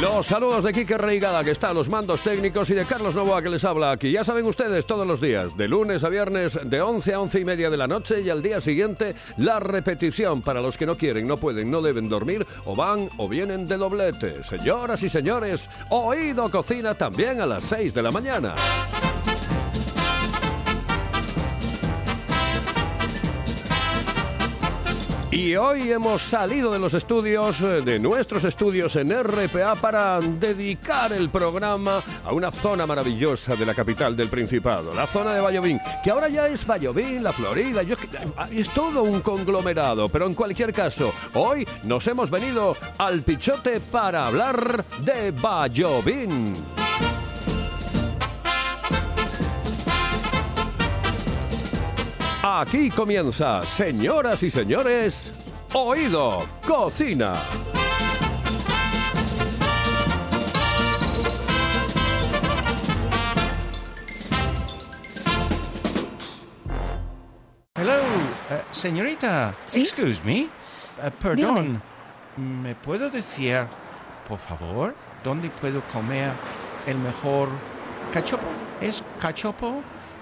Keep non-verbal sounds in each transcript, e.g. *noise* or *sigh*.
Los saludos de Quique Reigada, que está a los mandos técnicos, y de Carlos Novoa, que les habla aquí. Ya saben ustedes, todos los días, de lunes a viernes, de 11 a 11 y media de la noche, y al día siguiente, la repetición para los que no quieren, no pueden, no deben dormir, o van o vienen de doblete. Señoras y señores, Oído Cocina también a las 6 de la mañana. Y hoy hemos salido de los estudios, eh, de nuestros estudios en RPA, para dedicar el programa a una zona maravillosa de la capital del Principado, la zona de Vallovín, que ahora ya es Vallovín, la Florida, es todo un conglomerado, pero en cualquier caso, hoy nos hemos venido al Pichote para hablar de Vallovín. Aquí comienza, señoras y señores, Oído Cocina. Hello, eh, señorita. ¿Sí? Excuse me. Eh, perdón. ¿Me puedo decir, por favor, dónde puedo comer el mejor cachopo? ¿Es cachopo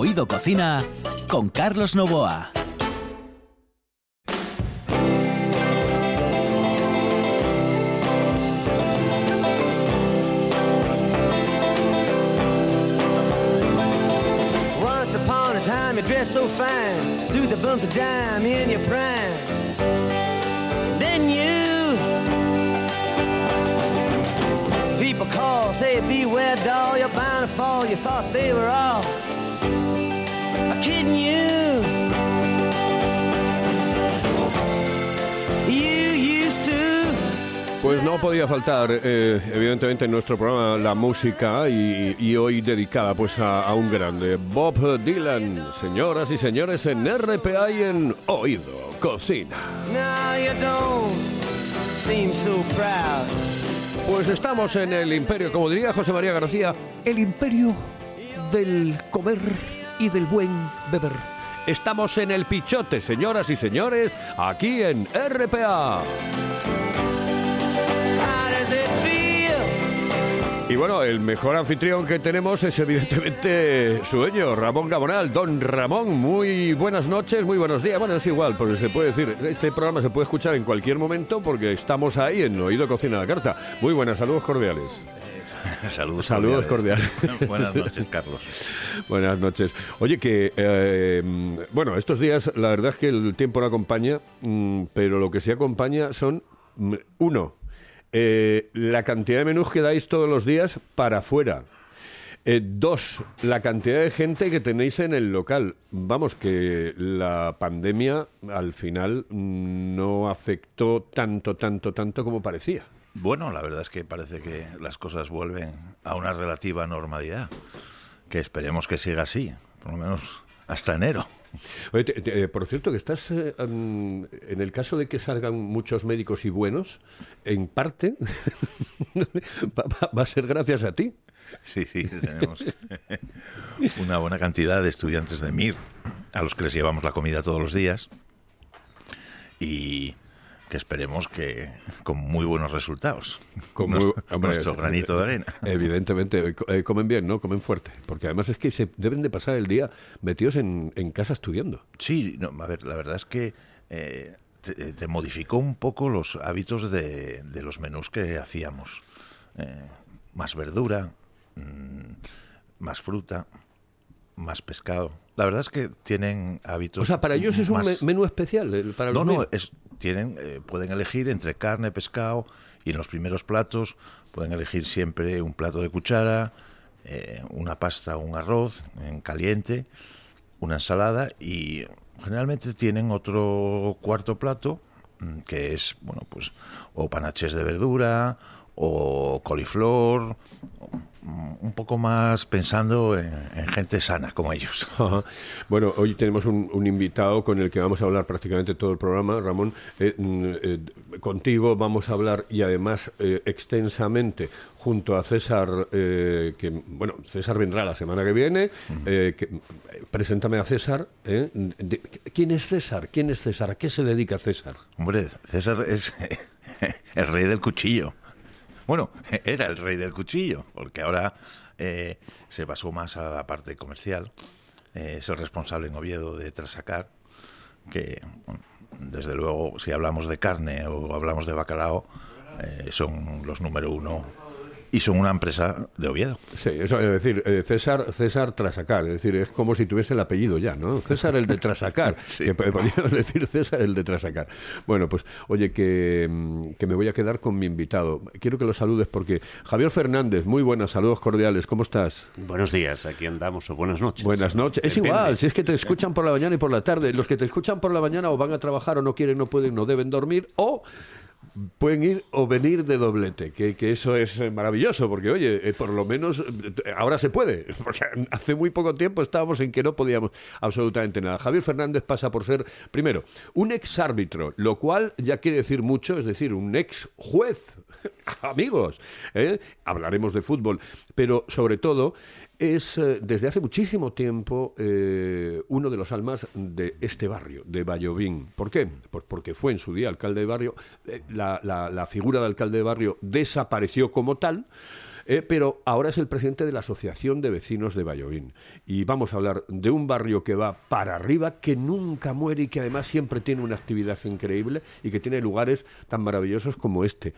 Oído Cocina con Carlos Novoa. Once upon a time you dressed so fine Threw the bumps of dime in your prime Then you People call, say beware doll You're bound to fall, you thought they were all Kidding you You used to Pues no podía faltar, eh, evidentemente, en nuestro programa la música y, y hoy dedicada pues a, a un grande, Bob Dylan. Señoras y señores, en RPA y en Oído Cocina. Pues estamos en el imperio, como diría José María García, el imperio del comer y del buen beber. Estamos en el Pichote, señoras y señores, aquí en RPA. Y bueno, el mejor anfitrión que tenemos es evidentemente su dueño, Ramón Gabonal. Don Ramón, muy buenas noches, muy buenos días. Bueno, es igual, porque se puede decir, este programa se puede escuchar en cualquier momento porque estamos ahí en Oído Cocina a la Carta. Muy buenas, saludos cordiales. *laughs* Saludos, Saludos cordiales. *laughs* Buenas noches, *laughs* Carlos. Buenas noches. Oye, que, eh, bueno, estos días la verdad es que el tiempo no acompaña, mm, pero lo que sí acompaña son, mm, uno, eh, la cantidad de menús que dais todos los días para afuera. Eh, dos, la cantidad de gente que tenéis en el local. Vamos, que la pandemia al final mm, no afectó tanto, tanto, tanto como parecía. Bueno, la verdad es que parece que las cosas vuelven a una relativa normalidad, que esperemos que siga así, por lo menos hasta enero. Oye, te- te- eh, por cierto, que estás eh, en el caso de que salgan muchos médicos y buenos, en parte *laughs* va, va- va a ser gracias a ti. Sí, sí, tenemos *laughs* una buena cantidad de estudiantes de MIR a los que les llevamos la comida todos los días y que esperemos que con muy buenos resultados. Con muy- *laughs* hombre, nuestro es- granito de arena. *laughs* Evidentemente, eh, eh, comen bien, ¿no? Comen fuerte. Porque además es que se deben de pasar el día metidos en, en casa estudiando. Sí, no, a ver, la verdad es que eh, te, te modificó un poco los hábitos de, de los menús que hacíamos. Eh, más verdura, mm, más fruta, más pescado. La verdad es que tienen hábitos. O sea, para ellos es un más- menú especial. Para no, los no, niños. es, tienen, eh, pueden elegir entre carne, pescado y en los primeros platos pueden elegir siempre un plato de cuchara, eh, una pasta o un arroz en caliente, una ensalada y generalmente tienen otro cuarto plato mm, que es, bueno, pues o panaches de verdura o coliflor, un poco más pensando en, en gente sana como ellos. *laughs* Ajá. Bueno, hoy tenemos un, un invitado con el que vamos a hablar prácticamente todo el programa, Ramón. Eh, mm, eh, contigo vamos a hablar y además eh, extensamente junto a César, que bueno, César vendrá la semana que viene. que- preséntame a César. De- ¿Quién es César? ¿Quién es César? ¿A qué se dedica César? Hombre, César es *laughs* el rey del cuchillo. Bueno, *laughs* era el rey del cuchillo, porque ahora eh, se pasó más a la parte comercial. Eh, es el responsable en Oviedo de Trasacar, que desde luego, si hablamos de carne o hablamos de bacalao, eh, son los número uno y son una empresa de Oviedo. Sí, eso es decir, eh, César, César Trasacar, es decir, es como si tuviese el apellido ya, ¿no? César el de Trasacar, *laughs* Sí. que podríamos *laughs* decir César el de Trasacar. Bueno, pues oye, que, mm, que me voy a quedar con mi invitado. Quiero que lo saludes porque Javier Fernández, muy buenas, saludos cordiales, ¿cómo estás? Buenos días, aquí andamos, o buenas noches. Buenas noches. Es Depende. igual, si es que te escuchan por la mañana y por la tarde. Los que te escuchan por la mañana o van a trabajar o no quieren, no pueden, no deben dormir o pueden ir o venir de doblete, que, que eso es eh, maravilloso, porque oye, eh, por lo menos eh, ahora se puede, *laughs* porque hace muy poco tiempo estábamos en que no podíamos absolutamente nada. Javier Fernández pasa por ser, primero, un ex árbitro, lo cual ya quiere decir mucho, es decir, un ex juez. *laughs* Amigos, hablaremos de fútbol, pero sobre todo es eh, desde hace muchísimo tiempo eh, uno de los almas de este barrio, de Vallovín. ¿Por qué? Pues porque fue en su día alcalde de barrio, eh, la, la- la figura de alcalde de barrio desapareció como tal. pero ahora es el presidente de la Asociación de Vecinos de Vallovín. Y vamos a hablar de un barrio que va para arriba, que nunca muere y que además siempre tiene una actividad increíble y que tiene lugares tan maravillosos como este,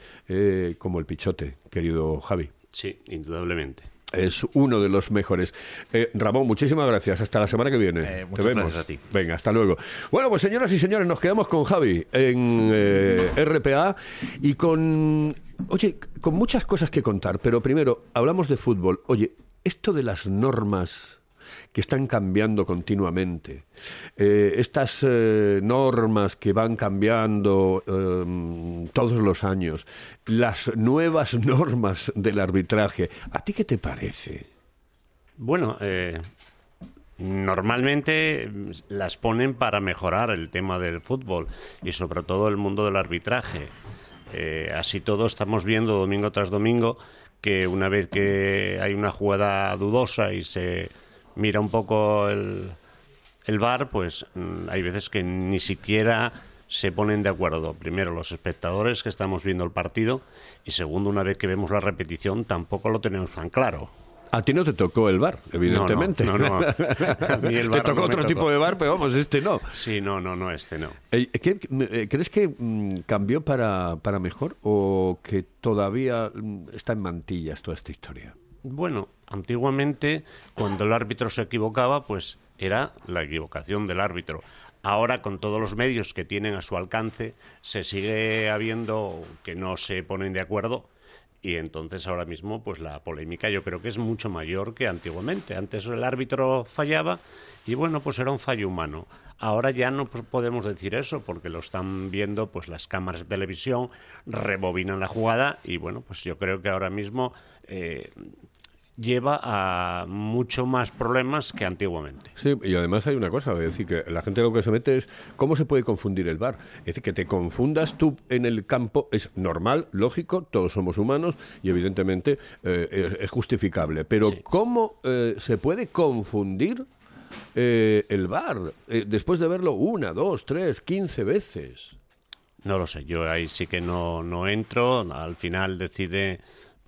como el Pichote, querido Javi. Sí, indudablemente. Es uno de los mejores. Eh, Ramón, muchísimas gracias. Hasta la semana que viene. Eh, Te muchas vemos. gracias a ti. Venga, hasta luego. Bueno, pues señoras y señores, nos quedamos con Javi en eh, RPA y con, oye, con muchas cosas que contar. Pero primero, hablamos de fútbol. Oye, esto de las normas que están cambiando continuamente, eh, estas eh, normas que van cambiando eh, todos los años, las nuevas *laughs* normas del arbitraje, ¿a ti qué te parece? Bueno, eh, normalmente mm, las ponen para mejorar el tema del fútbol y sobre todo el mundo del arbitraje. Eh, así todo estamos viendo domingo tras domingo que una vez que hay una jugada dudosa y se mira un poco el, el VAR, pues mm, hay veces que ni siquiera se ponen de acuerdo. Primero, los espectadores que estamos viendo el partido y segundo, una vez que vemos la repetición, tampoco lo tenemos tan claro. A ti no te tocó el bar, evidentemente. No, no, no. *laughs* A mí el te VAR tocó otro tocó. tipo de bar, pero vamos, este no. Sí, no, no, no, este no. ¿qué- eh, ¿Crees que mm, cambió para, para mejor o que todavía mm, está en mantillas toda esta historia? Bueno, antiguamente, cuando el árbitro se equivocaba, pues era la equivocación del árbitro. Ahora, con todos los medios que tienen a su alcance, se sigue habiendo que no se ponen de acuerdo y entonces ahora mismo, pues la polémica yo creo que es mucho mayor que antiguamente. Antes el árbitro fallaba y bueno, pues era un fallo humano. Ahora ya no podemos decir eso porque lo están viendo pues las cámaras de televisión, rebobinan la jugada y bueno, pues yo creo que ahora mismo eh, lleva a mucho más problemas que antiguamente. Sí, y además hay una cosa, es decir, que la gente lo que se mete es cómo se puede confundir el bar. Es decir, que te confundas tú en el campo es normal, lógico, todos somos humanos y evidentemente eh, es- justificable. Pero Sí. ¿cómo eh, se puede confundir eh, el bar después de verlo una, dos, tres, quince veces? No lo sé, yo ahí sí que no, no entro. Al final decide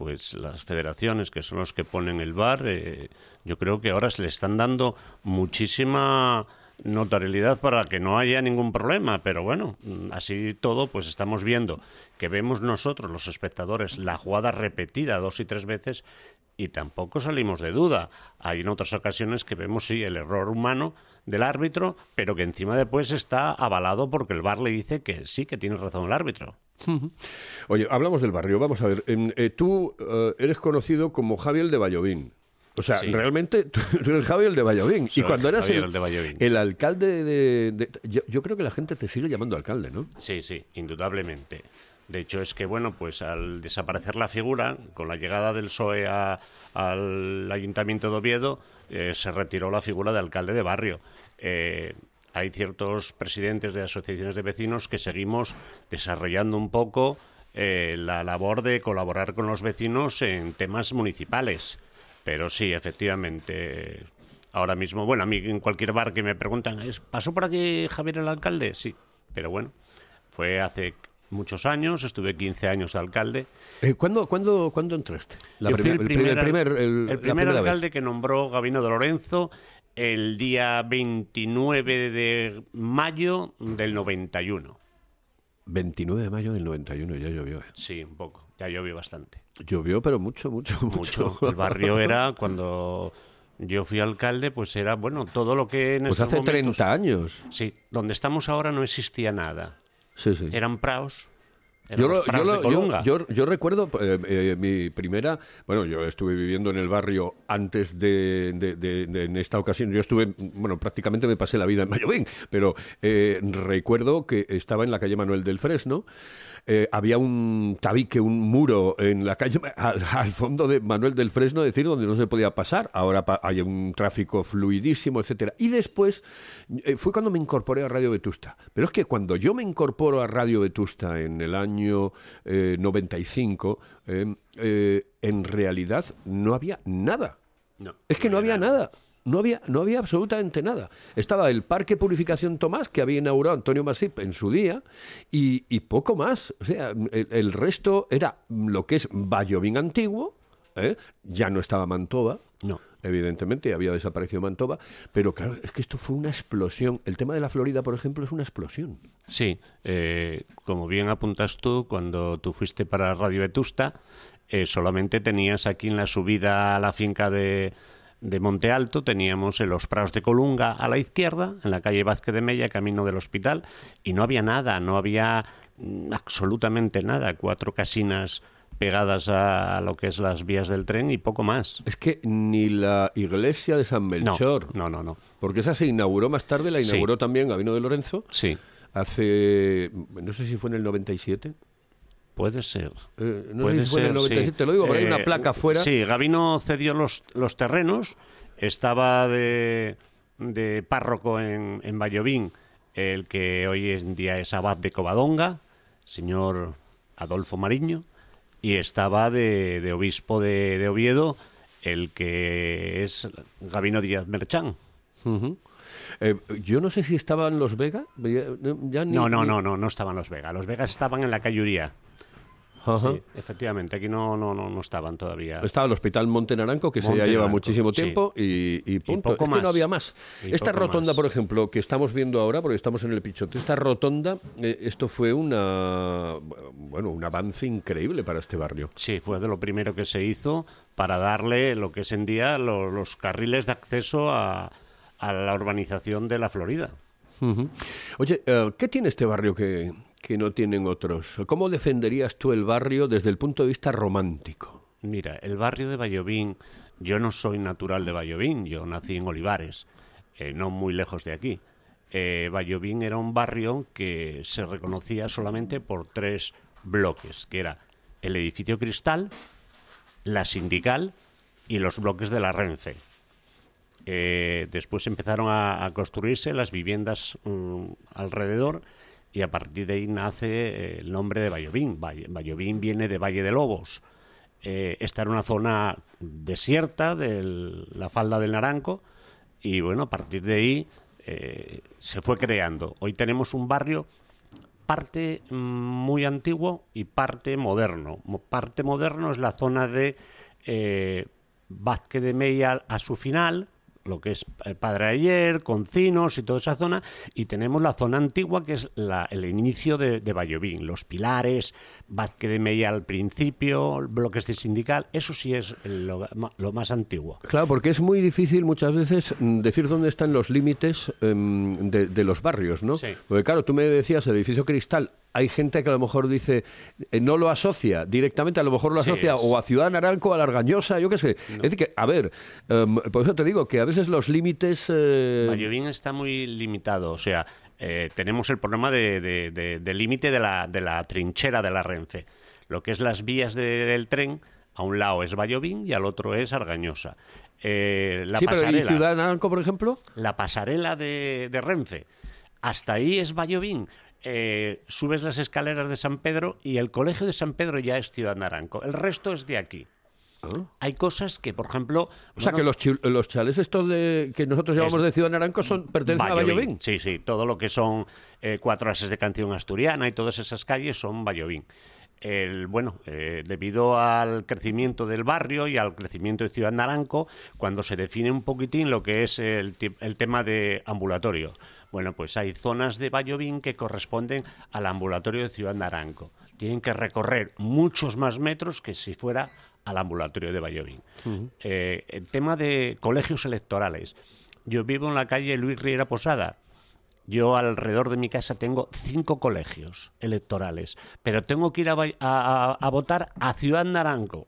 pues las federaciones que son los que ponen el bar. eh, yo creo que ahora se le están dando muchísima notariedad para que no haya ningún problema, pero bueno, mm, así todo, pues estamos viendo que vemos nosotros, los espectadores, la jugada repetida dos y tres veces y tampoco salimos de duda. Hay en otras ocasiones que vemos, sí, el error humano del árbitro, pero que encima después está avalado porque el VAR le dice que sí, que tiene razón el árbitro. Oye, hablamos del barrio. Vamos a ver, em, eh, tú eh, eres conocido como Javier de Vallovín. O sea, Sí. realmente tú eres Javier de Vallovín. Y cuando eras el, alcalde de... de- yo, yo creo que la gente te sigue llamando alcalde, ¿no? Sí, sí, indudablemente. De hecho, es que, bueno, pues al desaparecer la figura, con la llegada del PSOE a- al Ayuntamiento de Oviedo, eh, se retiró la figura de alcalde de barrio. Eh, hay ciertos presidentes de asociaciones de vecinos que seguimos desarrollando un poco eh, la labor de colaborar con los vecinos en temas municipales. Pero sí, efectivamente, ahora mismo, bueno, a mí en cualquier bar que me preguntan, ¿es- ¿pasó por aquí Javier el alcalde? Sí, pero bueno, fue hace muchos años, estuve 15 años de alcalde. Eh, ¿cuándo, cuándo, ¿Cuándo entraste? La Yo fui primer- el primer, el primer, el- el la primer primera vez. alcalde que nombró Gabino de Lorenzo el día 29 de mayo del 91. 29 de mayo del 91 ya llovió. ¿eh? Sí, un poco, ya llovió bastante. Llovió, pero mucho, mucho, mucho. Mucho. El barrio era, *laughs* cuando yo fui alcalde, pues era, bueno, todo lo que en Pues hace momentos- 30 años. Sí, donde estamos ahora no existía nada. Sí, sí. Eran praos. Yo, lo- yo, lo- yo- Colunga. yo- yo recuerdo eh, eh, mi primera, bueno, yo estuve viviendo en el barrio antes de, de- de- de- en esta ocasión, yo estuve, bueno, prácticamente me pasé la vida en Mayovín, pero eh, recuerdo que estaba en la calle Manuel del Fresno, eh, había un tabique, un muro en la calle, *laughs* al, al fondo de Manuel del Fresno, es decir, donde no se podía pasar, ahora pa- hay un tráfico fluidísimo, etcétera. Y después eh, fue cuando me incorporé a Radio Vetusta. Pero es que cuando yo me incorporo a Radio Vetusta en el año eh, 95, eh, en realidad no había nada. No, Es que no había nada. nada. No había, no había absolutamente nada. Estaba el Parque Purificación Tomás, que había inaugurado Antonio Masip en su día, y, y poco más. O sea, el, el resto era lo que es Vallovín antiguo, ¿eh? ya no estaba Mantova, No. evidentemente, había desaparecido Mantova, pero claro, es que esto fue una explosión. El tema de la Florida, por ejemplo, es una explosión. Sí, eh, como bien apuntas tú, cuando tú fuiste para Radio Vetusta, eh, solamente tenías aquí en la subida a la finca de, de Monte Alto, teníamos en los Prados de Colunga a la izquierda, en la calle Vázquez de Mella, camino del hospital, y no había nada, no había mm, absolutamente nada, cuatro casinas pegadas a, lo que es las vías del tren y poco más. Es que ni la iglesia de San Melchor, no, no, no. porque esa se inauguró más tarde, la Sí. inauguró también Gabino de Lorenzo, Sí, hace, no sé si fue en el 97. Puede ser. Eh, no Puede sé si fue en el ser, 97, sí. te lo digo, pero hay una Eh, placa afuera. Sí, Gabino cedió los, los terrenos, estaba de, de párroco en, en Vallovín, el que hoy en día es abad de Covadonga, señor Adolfo Mariño, y estaba de, de obispo de, de Oviedo, el que es Gabino Díaz Merchán. Ujú. Eh, yo no sé si estaban los Vega. ya- ya ni- No, no, ni- no, no, no estaban los Vegas. Los Vegas estaban en la Cayuría. Ajá. Sí, efectivamente, aquí no, no, no, no estaban todavía. Estaba el Hospital Monte Naranco, que se ya lleva muchísimo sí. tiempo, y, y punto. poco es que no más. había más. Y Esta rotonda, más. por ejemplo, que estamos viendo ahora, porque estamos en el Pichote, esta rotonda, eh, esto fue una bueno un avance increíble para este barrio. Sí, fue de lo primero que se hizo para darle lo que es en día lo- los carriles de acceso a, a la urbanización de la Florida. Oye, eh, ¿qué tiene este barrio que, que no tienen otros? ¿Cómo defenderías tú el barrio desde el punto de vista romántico? Mira, el barrio de Vallovín, yo no soy natural de Vallovín, yo nací en Olivares, eh, no muy lejos de aquí. Eh, Vallovín era un barrio que se reconocía solamente por tres bloques, que era el edificio Cristal, la Sindical y los bloques de la Renfe. Eh, después empezaron a, construirse las viviendas mm, alrededor y a partir de ahí nace eh, el nombre de Vallovín. Vallovín viene de Valle de Lobos. Eh, esta era una zona desierta de la falda del Naranco y bueno, a partir de ahí eh, se fue creando. Hoy tenemos un barrio parte mm, muy antiguo y parte moderno. Mo- Parte moderno es la zona de eh, Vázquez de Mella a su final, lo que es Padre Ayer, Concinos y toda esa zona, y tenemos la zona antigua que es la- el inicio de, de Vallovín, los pilares, Vázquez de Mella al principio, bloques de sindical, eso sí es lo, más antiguo. Claro, porque es muy difícil muchas veces mm, decir dónde están los límites em, de, de los barrios, ¿no? Sí. Porque claro, tú me decías el edificio Cristal. Hay gente que a lo mejor dice, eh, no lo asocia directamente, a lo mejor lo asocia o a Ciudad Naranco, o a la Argañosa, yo qué sé. Es decir, que, a ver, em, por eso te digo que a veces los límites... eh, Vallovín está muy limitado, o sea, eh, tenemos el problema de, de- de- del límite de la, de la trinchera de la Renfe. Lo que es las vías de- del tren, a un lado es Vallovín y al otro es Argañosa. Eh, la sí, pero ¿y pasarela, Ciudad Naranco, por ejemplo? la pasarela de, de Renfe, hasta ahí es Vallovín. Eh, subes las escaleras de San Pedro y el colegio de San Pedro ya es Ciudad Naranco. El resto es de aquí. Hay cosas que, por ejemplo... Ah. O sea, que los, los chales estos de, que nosotros llamamos Es- de Ciudad Naranco son, pertenecen a Vallovín. Sí, sí, todo lo que son eh, cuatro ases de canción asturiana y todas esas calles son Vallovín. El, bueno, eh, debido al crecimiento del barrio y al crecimiento de Ciudad Naranco, cuando se define un poquitín lo que es el tema de ambulatorio, bueno, pues hay zonas de Vallovín que corresponden al ambulatorio de Ciudad Naranco. Tienen que recorrer muchos más metros que si fuera al ambulatorio de Vallovín. Eh, el tema de colegios electorales. Yo vivo en la calle Luis Riera Posada. Yo alrededor de mi casa tengo cinco colegios electorales, pero tengo que ir a, va- a- a- a votar a Ciudad Naranco,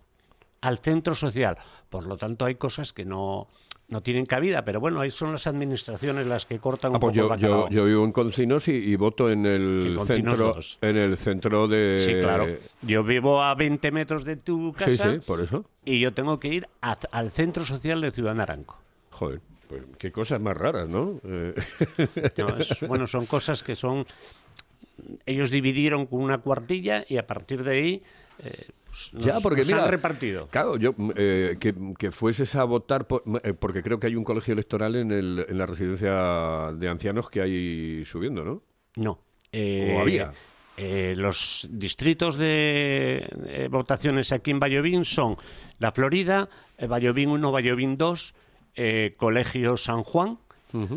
al centro social. Por lo tanto, hay cosas que no, no tienen cabida, pero bueno, ahí son las administraciones las que cortan un Ah, pues poco yo, el yo, bacalao. yo vivo en Concinos y, y voto en el En centro dos. en el centro de Sí, claro. Yo vivo a 20 metros de tu Sí, casa sí, por eso. y yo tengo que ir a- al centro social de Ciudad Naranco. Joder, pues qué cosas más raras, ¿no? Eh, No, es- *laughs* bueno, son cosas que son. Ellos dividieron con una cuartilla y a partir de ahí. eh, nos- ya, porque nos mira, han repartido. Claro, yo mm, eh, que, que fueses a votar por- eh, porque creo que hay un colegio electoral en, el, en la residencia de ancianos que hay subiendo, ¿no? No. Eh, ¿O había? eh, los distritos de votaciones aquí en Vallovín son La Florida, Vallovín 1, Vallovín 2, eh, Colegio San Juan,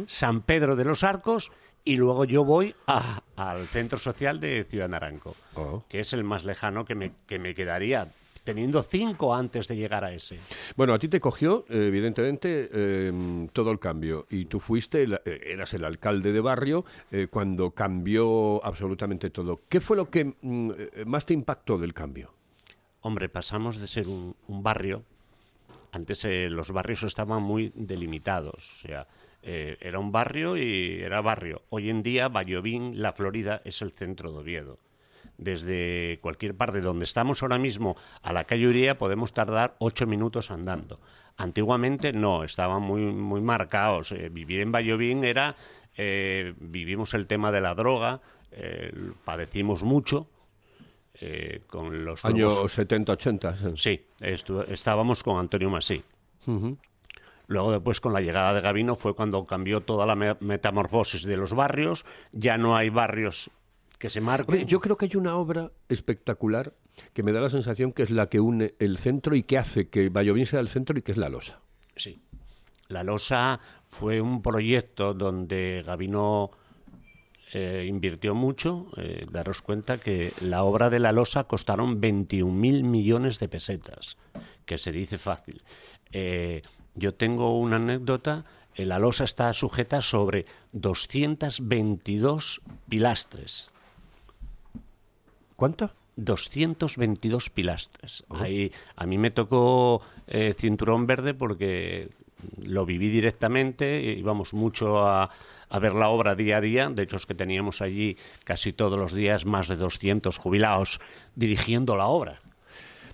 San Pedro de los Arcos y luego yo voy a- al centro social de Ciudad Naranco, Oh. que es el más lejano que me, que me quedaría, teniendo cinco antes de llegar a ese. Bueno, a ti te cogió, eh, evidentemente, eh, todo el cambio. Y tú fuiste, eh, eras el alcalde de barrio eh, cuando cambió absolutamente todo. ¿Qué fue lo que mm, más te impactó del cambio? Hombre, pasamos de ser un, un barrio. Antes eh, los barrios estaban muy delimitados. O sea, eh, era un barrio y era barrio. Hoy en día, Vallovín, La Florida, es el centro de Oviedo. Desde cualquier parte donde estamos ahora mismo a la calle Uría podemos tardar ocho minutos andando. Antiguamente no, estaban muy, muy marcados. Eh, vivir en Vallovín era. eh, vivimos el tema de la droga, padecimos mucho. eh, con los Años nuevos- 70, 80. sí. Estábamos con Antonio Masí. Luego después con la llegada de Gavino fue cuando cambió toda la me- metamorfosis de los barrios. Ya no hay barrios que se marquen. Yo creo que hay una obra espectacular que me da la sensación que es la que une el centro y que hace que Vallovín sea el centro y que es la losa. Sí. La Losa fue un proyecto donde Gavino eh, invirtió mucho. Eh, daros cuenta que la obra de la Losa costaron 21.000 millones de pesetas, que se dice fácil. Eh, yo tengo una anécdota. eh, La Losa está sujeta sobre 222 pilastres. ¿Cuánto? 222 pilastres. Ahí, a mí me tocó eh, cinturón verde porque lo viví directamente, íbamos mucho a, a ver la obra día a día, de hecho es que teníamos allí casi todos los días más de 200 jubilados dirigiendo la obra.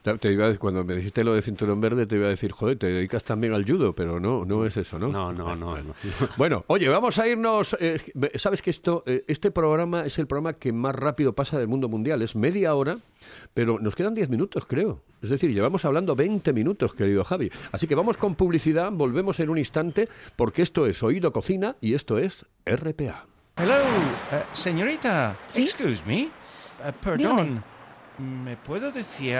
Te- iba a- cuando me dijiste lo de cinturón verde, te iba a decir, joder, te dedicas también al judo, pero no, no es eso, ¿no? No, no, no. no. *laughs* Bueno, oye, vamos a irnos. eh, Sabes que esto, eh, este programa es el programa que más rápido pasa del mundo mundial. Es media hora, pero nos quedan 10 minutos, creo. Es decir, llevamos hablando 20 minutos, querido Javi. Así que vamos con publicidad, volvemos en un instante, porque esto es Oído Cocina y esto es RPA. Hello, eh, señorita. ¿Sí? Excuse me. Perdón. ¿Me puedo decir,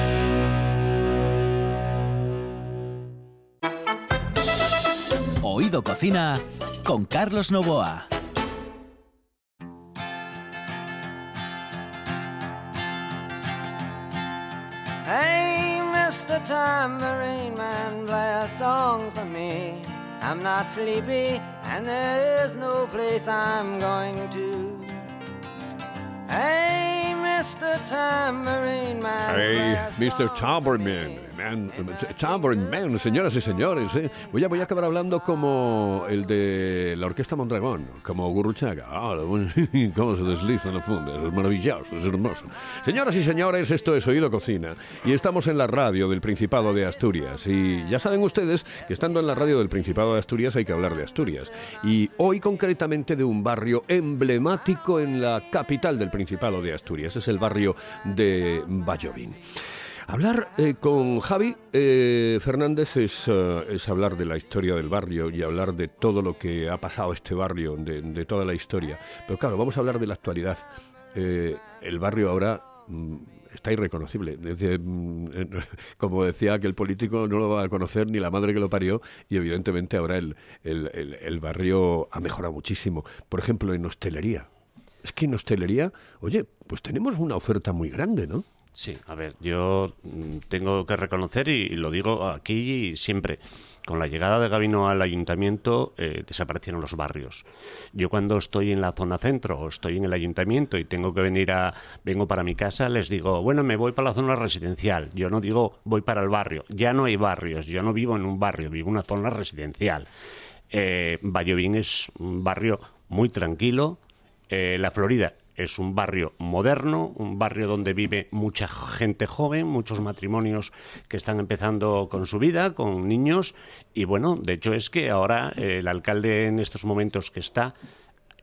Cocina con Carlos Novoa. Hey, Mr. Tambourine Man, play a song for me. I'm not sleepy, and there is no place I'm going to. Hey, Mr. Tambourine Man. Hey, Mr. Tambourine Man, Tambourine Man, señoras y señores. ¿eh? Voy, a, voy a acabar hablando como el de la Orquesta Mondragón, como Gurruchaga. Ah, *laughs* cómo se desliza en la funda, es maravilloso, es hermoso. Señoras y señores, esto es Oído Cocina y estamos en la radio del Principado de Asturias. Y ya saben ustedes que estando en la radio del Principado de Asturias hay que hablar de Asturias. Y hoy concretamente de un barrio emblemático en la capital del Principado de Asturias. Es el barrio de Vallovín. Hablar eh, con Javi eh, Fernández es, eh, es hablar de la historia del barrio y hablar de todo lo que ha pasado este barrio, de, toda la historia. Pero claro, vamos a hablar de la actualidad. Eh, el barrio ahora mm, está irreconocible. Mm, eh, *laughs* como decía aquel político, no lo va a conocer ni la madre que lo parió y evidentemente ahora el- el barrio ha mejorado muchísimo. Por ejemplo, en hostelería. Es que en hostelería, oye, pues tenemos una oferta muy grande, ¿no? Sí, a ver, yo mm, tengo que reconocer, y, lo digo aquí y siempre, con la llegada de Gabino al ayuntamiento eh, desaparecieron los barrios. Yo cuando estoy en la zona centro o estoy en el ayuntamiento y tengo que venir a, vengo para mi casa, les digo, bueno, me voy para la zona residencial. Yo no digo voy para el barrio. Ya no hay barrios, yo no vivo en un barrio, vivo en una zona residencial. Eh, Vallovín es un barrio muy tranquilo. Eh, la Florida es un barrio moderno, un barrio donde vive mucha gente joven, muchos matrimonios que están empezando con su vida, con niños. Y bueno, de hecho es que ahora eh, el alcalde en estos momentos que está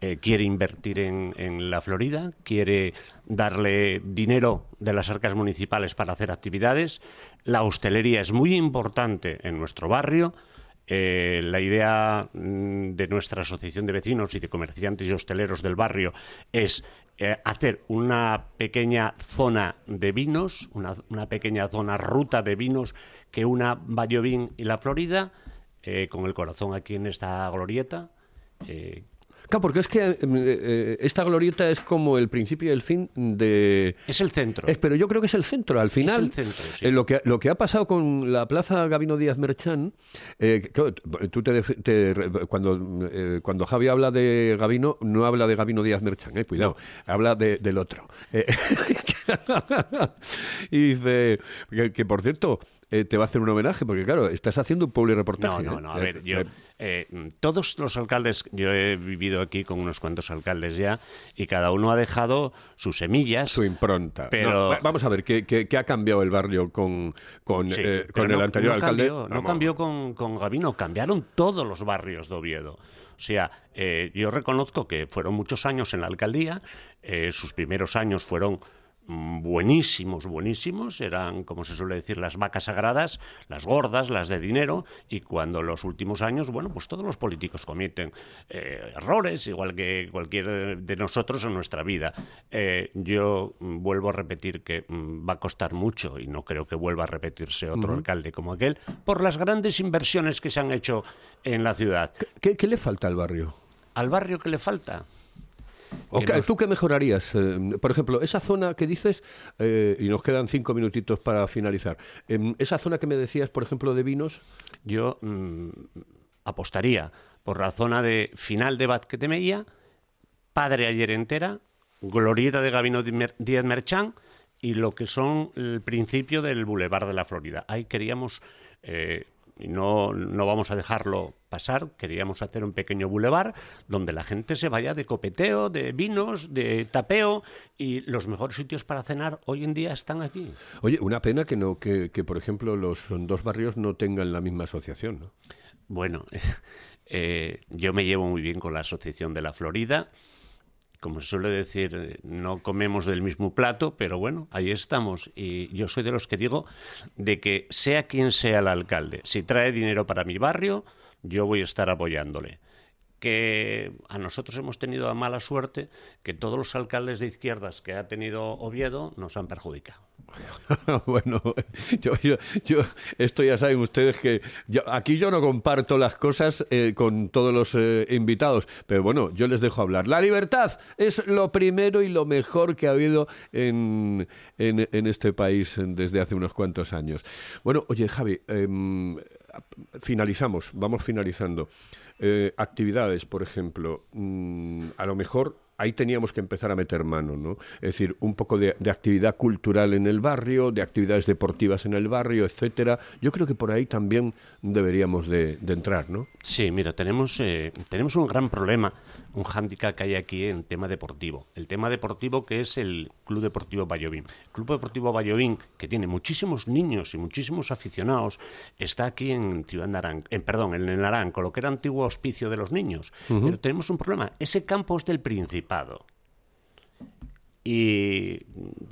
eh, quiere invertir en, en la Florida, quiere darle dinero de las arcas municipales para hacer actividades. La hostelería es muy importante en nuestro barrio. Eh, la idea mm, de nuestra asociación de vecinos y de comerciantes y hosteleros del barrio es eh, hacer una pequeña zona de vinos, una, una pequeña zona ruta de vinos que una Vallovín y la Florida, eh, con el corazón aquí en esta glorieta. eh, Claro, porque es que eh, eh, esta glorieta es como el principio y el fin de... es el centro. Es, pero yo creo que es el centro. Al final, el centro, sí. eh, lo, que, lo que ha pasado con la Plaza Gabino Díaz Merchán, eh, tú te, te cuando, cuando Javi habla de Gabino, no habla de Gabino Díaz Merchán, eh, cuidado, habla de- del otro. *laughs* Y dice, que, que, por cierto, eh, te va a hacer un homenaje, porque claro, estás haciendo un public No, reportaje. no, ¿eh? no. A ver, yo, eh, todos los alcaldes, yo he vivido aquí con unos cuantos alcaldes ya, y cada uno ha dejado sus semillas. su impronta. Pero- No, vamos a ver, ¿qué, qué, qué ha cambiado el barrio con, con, Sí, eh, con el no- anterior no alcalde? Cambió, no cambió con, con Gabino, cambiaron todos los barrios de Oviedo. O sea, eh, yo reconozco que fueron muchos años en la alcaldía, eh, sus primeros años fueron buenísimos, buenísimos, eran, como se suele decir, las vacas sagradas, las gordas, las de dinero, y cuando los últimos años, bueno, pues todos los políticos cometen eh, errores, igual que cualquier de nosotros en nuestra vida. Eh, yo mm, vuelvo a repetir que mm, va a costar mucho, y no creo que vuelva a repetirse otro alcalde como aquel, por las grandes inversiones que se han hecho en la ciudad. ¿Qué, qué le falta al barrio? ¿Al barrio qué le falta? ¿O Que qué- nos- ¿Tú qué mejorarías? Eh, por ejemplo, esa zona que dices, eh, y nos quedan cinco minutitos para finalizar, em, esa zona que me decías, por ejemplo, de vinos, Yo mm, apostaría por la zona de final de Mella, Padre Ayer entera, Glorieta de Gabino Díaz Merchán y lo que son el principio del Boulevard de la Florida. Ahí queríamos, eh, no, no vamos a dejarlo pasar, queríamos hacer un pequeño boulevard donde la gente se vaya de copeteo, de vinos, de tapeo y los mejores sitios para cenar hoy en día están aquí. Oye, una pena que no, que, que, por ejemplo los dos barrios no tengan la misma asociación, ¿no? Bueno, *laughs* eh, yo me llevo muy bien con la Asociación de la Florida. Como se suele decir, eh, no comemos del mismo plato, pero bueno, ahí estamos. Y yo soy de los que digo de que sea quien sea el alcalde, si trae dinero para mi barrio, yo voy a estar apoyándole. Que a nosotros hemos tenido la mala suerte que todos los alcaldes de izquierdas que ha tenido Oviedo nos han perjudicado. *laughs* bueno, yo, esto ya saben ustedes que aquí yo no comparto las cosas eh, con todos los eh, invitados, pero bueno, yo les dejo hablar. La libertad es lo primero y lo mejor que ha habido en, en- en este país desde hace unos cuantos años. Bueno, oye Javi, em, finalizamos, vamos finalizando. Eh, actividades, por ejemplo, mm, a lo mejor ahí teníamos que empezar a meter mano, ¿no? Es decir, un poco de, de actividad cultural en el barrio, de actividades deportivas en el barrio, etcétera. Yo creo que por ahí también deberíamos de, de entrar, ¿no? Sí, mira, tenemos, eh, tenemos un gran problema, un hándicap que hay aquí en tema deportivo. El tema deportivo que es el Club Deportivo Vallovín. El Club Deportivo Vallovín, que tiene muchísimos niños y muchísimos aficionados, está aquí en Ciudad Naranco, en, perdón, en el Naranco, lo que era antiguo hospicio de los niños. Pero tenemos un problema, ese campo es del Principado. Y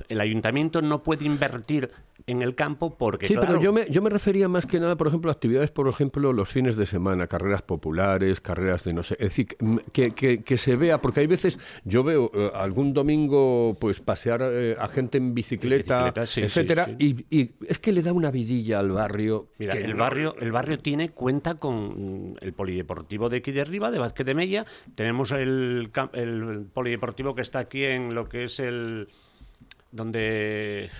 el ayuntamiento no puede invertir en el campo porque... Sí, pero yo me, yo me refería más que nada, por ejemplo, a actividades, por ejemplo, los fines de semana, carreras populares, carreras de no sé, es decir, que, que- que se vea, porque hay veces, yo veo eh, algún domingo, pues pasear eh, a gente en bicicleta, bicicleta, sí, etcétera, sí, Y, y es que le da una vidilla al barrio. Mira, que el no- barrio, el barrio tiene cuenta con mm, el polideportivo de aquí de arriba, de Vázquez de Mella. Tenemos el, el polideportivo que está aquí en lo que es el donde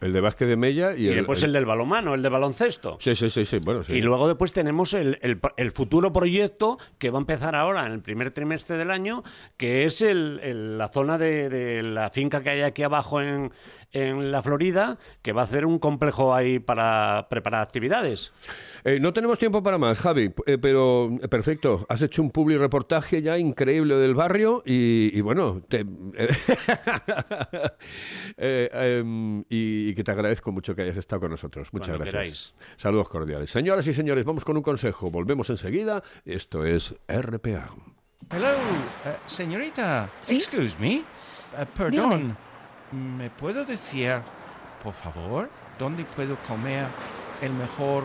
El de Vázquez de Mella y, y el, después el del balonmano, el de baloncesto. Sí, sí, sí, sí, bueno, sí. Y luego después tenemos el, el- el futuro proyecto que va a empezar ahora en el primer trimestre del año, que es el- la zona de, de la finca que hay aquí abajo en, en la Florida, que va a hacer un complejo ahí para preparar actividades. Eh, no tenemos tiempo para más, Javi, eh, pero eh, perfecto. Has hecho un publi reportaje ya increíble del barrio y, y bueno, te- *laughs* eh, em, y, y que te agradezco mucho que hayas estado con nosotros. Muchas Cuando gracias. queráis. Saludos cordiales. Señoras y señores, vamos con un consejo. Volvemos enseguida. Esto es RPA. Hello, señorita. ¿Sí? Excuse me. Perdón. Dígame. ¿Me puedo decir, por favor, dónde puedo comer el mejor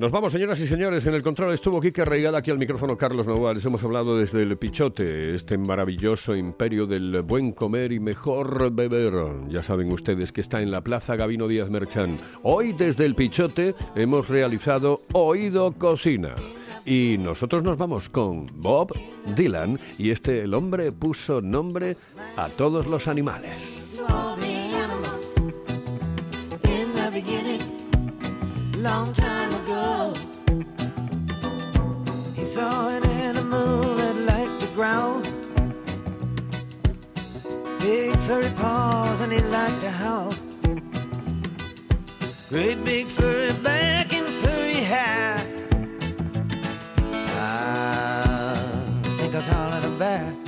Nos vamos, señoras y señores. En el control estuvo Quique Reigada, aquí al micrófono Carlos Novoa. Les hemos hablado desde el Pichote, este maravilloso imperio del buen comer y mejor beber. Ya saben ustedes que está en la Plaza Gabino Díaz Merchán. Hoy, desde el Pichote, hemos realizado Oído Cocina. Y nosotros nos vamos con Bob Dylan y este el hombre puso nombre a todos los animales. saw an animal that liked to growl. Big furry paws and he liked to howl. Great big furry back and furry hat. Ah, I think I'll call it a bear.